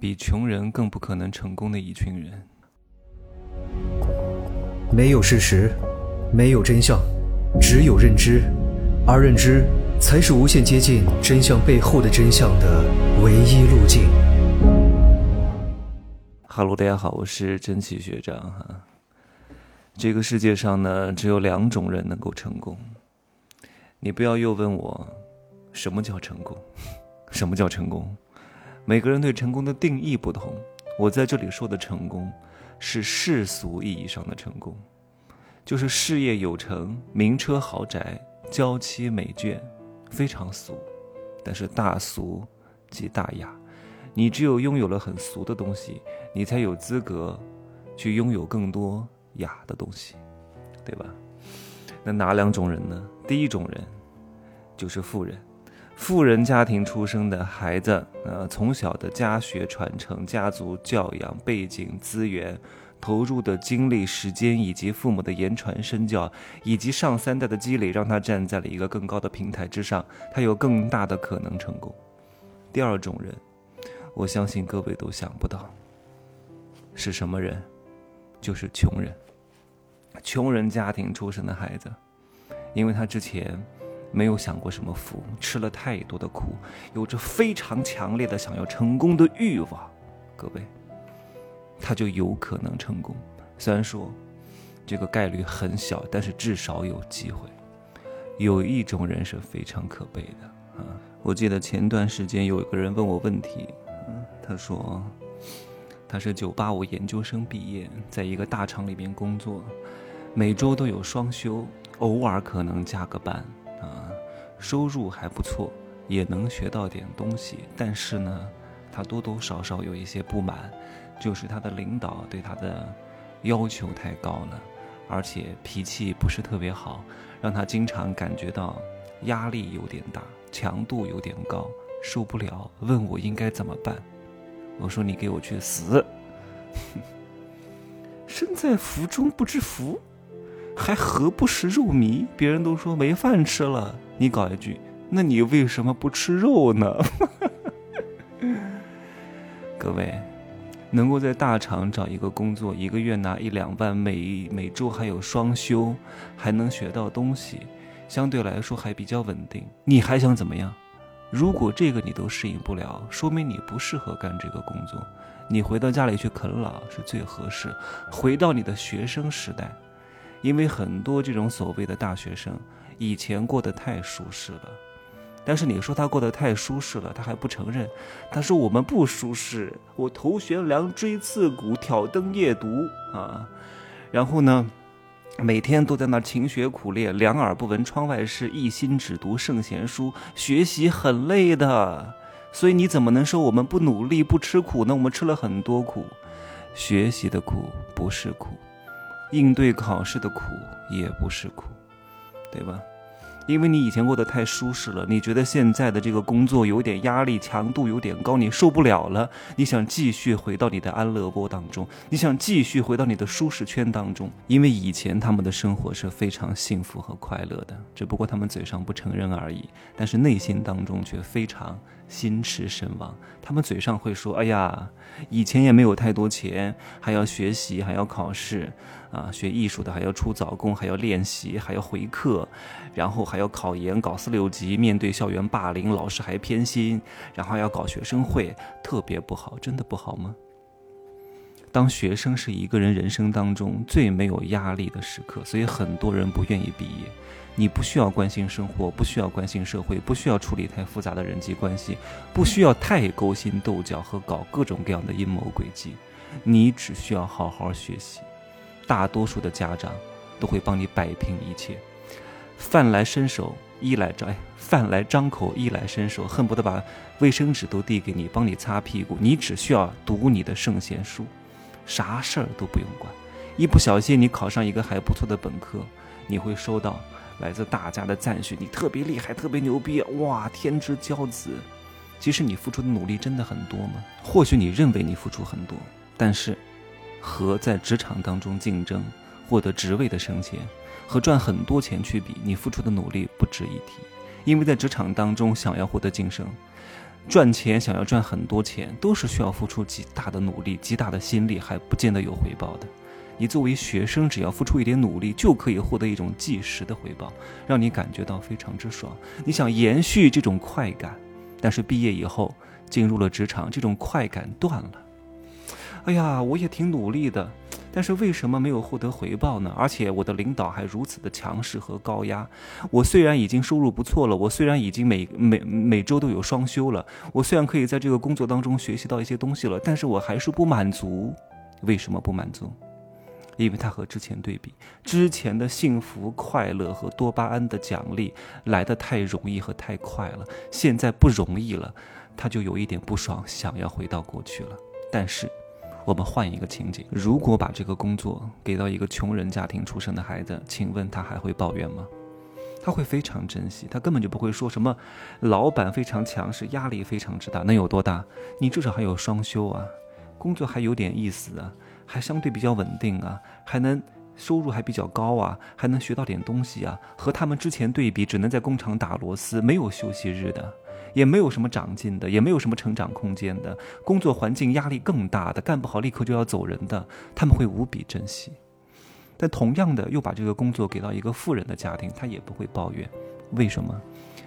比穷人更不可能成功的一群人。没有事实，没有真相，只有认知，而认知才是无限接近真相背后的真相的唯一路径。哈喽，大家好，我是真奇学长哈。这个世界上呢，只有两种人能够成功。你不要又问我，什么叫成功？什么叫成功？每个人对成功的定义不同。我在这里说的成功，是世俗意义上的成功，就是事业有成、名车豪宅、娇妻美眷，非常俗。但是大俗即大雅，你只有拥有了很俗的东西，你才有资格去拥有更多雅的东西，对吧？那哪两种人呢？第一种人就是富人。富人家庭出生的孩子，呃，从小的家学传承、家族教养背景、资源投入的精力、时间，以及父母的言传身教，以及上三代的积累，让他站在了一个更高的平台之上，他有更大的可能成功。第二种人，我相信各位都想不到是什么人，就是穷人。穷人家庭出生的孩子，因为他之前。没有享过什么福，吃了太多的苦，有着非常强烈的想要成功的欲望，各位，他就有可能成功。虽然说这个概率很小，但是至少有机会。有一种人是非常可悲的啊！我记得前段时间有一个人问我问题，他说他是九八五研究生毕业，在一个大厂里面工作，每周都有双休，偶尔可能加个班。收入还不错，也能学到点东西。但是呢，他多多少少有一些不满，就是他的领导对他的要求太高了，而且脾气不是特别好，让他经常感觉到压力有点大，强度有点高，受不了，问我应该怎么办。我说你给我去死！身在福中不知福。还何不食肉糜？别人都说没饭吃了，你搞一句，那你为什么不吃肉呢？各位，能够在大厂找一个工作，一个月拿一两万，每每周还有双休，还能学到东西，相对来说还比较稳定。你还想怎么样？如果这个你都适应不了，说明你不适合干这个工作。你回到家里去啃老是最合适，回到你的学生时代。因为很多这种所谓的大学生，以前过得太舒适了，但是你说他过得太舒适了，他还不承认。他说我们不舒适，我头悬梁锥刺股，挑灯夜读啊，然后呢，每天都在那勤学苦练，两耳不闻窗外事，一心只读圣贤书，学习很累的。所以你怎么能说我们不努力不吃苦呢？我们吃了很多苦，学习的苦不是苦。应对考试的苦也不是苦，对吧？因为你以前过得太舒适了，你觉得现在的这个工作有点压力，强度有点高，你受不了了。你想继续回到你的安乐窝当中，你想继续回到你的舒适圈当中，因为以前他们的生活是非常幸福和快乐的，只不过他们嘴上不承认而已，但是内心当中却非常心驰神往。他们嘴上会说：“哎呀，以前也没有太多钱，还要学习，还要考试。”啊，学艺术的还要出早功，还要练习，还要回课，然后还要考研，搞四六级，面对校园霸凌，老师还偏心，然后要搞学生会，特别不好，真的不好吗？当学生是一个人人生当中最没有压力的时刻，所以很多人不愿意毕业。你不需要关心生活，不需要关心社会，不需要处理太复杂的人际关系，不需要太勾心斗角和搞各种各样的阴谋诡计，你只需要好好学习。大多数的家长都会帮你摆平一切，饭来伸手，衣来张，哎，饭来张口，衣来伸手，恨不得把卫生纸都递给你，帮你擦屁股。你只需要读你的圣贤书，啥事儿都不用管。一不小心，你考上一个还不错的本科，你会收到来自大家的赞许，你特别厉害，特别牛逼，哇，天之骄子。其实你付出的努力真的很多吗？或许你认为你付出很多，但是。和在职场当中竞争、获得职位的升迁，和赚很多钱去比，你付出的努力不值一提。因为在职场当中想要获得晋升，赚钱想要赚很多钱，都是需要付出极大的努力、极大的心力，还不见得有回报的。你作为学生，只要付出一点努力，就可以获得一种即时的回报，让你感觉到非常之爽。你想延续这种快感，但是毕业以后进入了职场，这种快感断了。哎呀，我也挺努力的，但是为什么没有获得回报呢？而且我的领导还如此的强势和高压。我虽然已经收入不错了，我虽然已经每每每周都有双休了，我虽然可以在这个工作当中学习到一些东西了，但是我还是不满足。为什么不满足？因为他和之前对比，之前的幸福、快乐和多巴胺的奖励来得太容易和太快了，现在不容易了，他就有一点不爽，想要回到过去了。但是，我们换一个情景，如果把这个工作给到一个穷人家庭出生的孩子，请问他还会抱怨吗？他会非常珍惜，他根本就不会说什么，老板非常强势，压力非常之大，能有多大？你至少还有双休啊，工作还有点意思啊。还相对比较稳定啊，还能收入还比较高啊，还能学到点东西啊。和他们之前对比，只能在工厂打螺丝，没有休息日的，也没有什么长进的，也没有什么成长空间的。工作环境压力更大的，干不好立刻就要走人的，他们会无比珍惜。但同样的，又把这个工作给到一个富人的家庭，他也不会抱怨。为什么？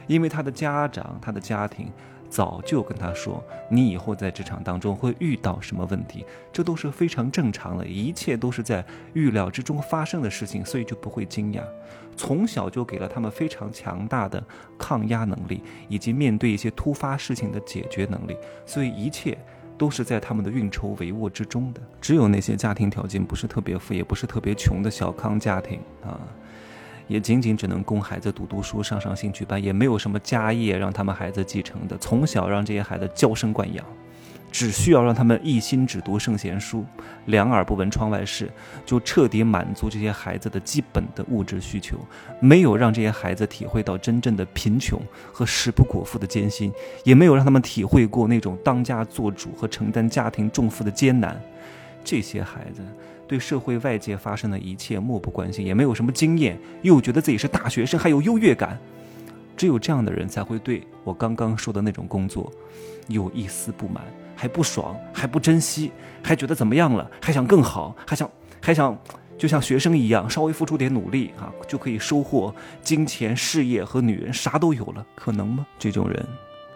因为他的家长，他的家庭。早就跟他说，你以后在职场当中会遇到什么问题，这都是非常正常的，一切都是在预料之中发生的事情，所以就不会惊讶。从小就给了他们非常强大的抗压能力，以及面对一些突发事情的解决能力，所以一切都是在他们的运筹帷幄之中的。只有那些家庭条件不是特别富，也不是特别穷的小康家庭啊。也仅仅只能供孩子读读书、上上兴趣班，也没有什么家业让他们孩子继承的。从小让这些孩子娇生惯养，只需要让他们一心只读圣贤书，两耳不闻窗外事，就彻底满足这些孩子的基本的物质需求。没有让这些孩子体会到真正的贫穷和食不果腹的艰辛，也没有让他们体会过那种当家做主和承担家庭重负的艰难。这些孩子。对社会外界发生的一切漠不关心，也没有什么经验，又觉得自己是大学生，还有优越感。只有这样的人才会对我刚刚说的那种工作有一丝不满，还不爽，还不珍惜，还觉得怎么样了，还想更好，还想还想就像学生一样，稍微付出点努力啊，就可以收获金钱、事业和女人，啥都有了，可能吗？这种人，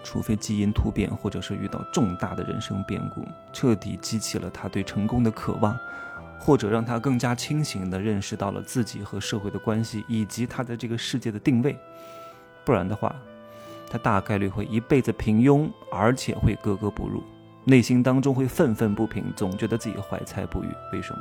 除非基因突变，或者是遇到重大的人生变故，彻底激起了他对成功的渴望。或者让他更加清醒地认识到了自己和社会的关系，以及他在这个世界的定位，不然的话，他大概率会一辈子平庸，而且会格格不入，内心当中会愤愤不平，总觉得自己怀才不遇。为什么？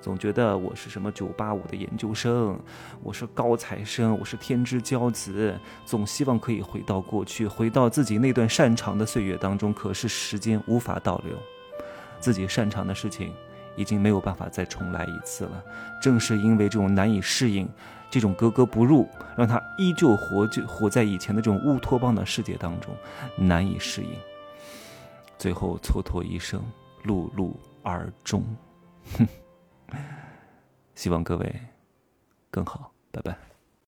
总觉得我是什么九八五的研究生，我是高材生，我是天之骄子，总希望可以回到过去，回到自己那段擅长的岁月当中。可是时间无法倒流，自己擅长的事情。已经没有办法再重来一次了。正是因为这种难以适应，这种格格不入，让他依旧活就活在以前的这种乌托邦的世界当中，难以适应。最后蹉跎一生，碌碌而终。哼，希望各位更好，拜拜。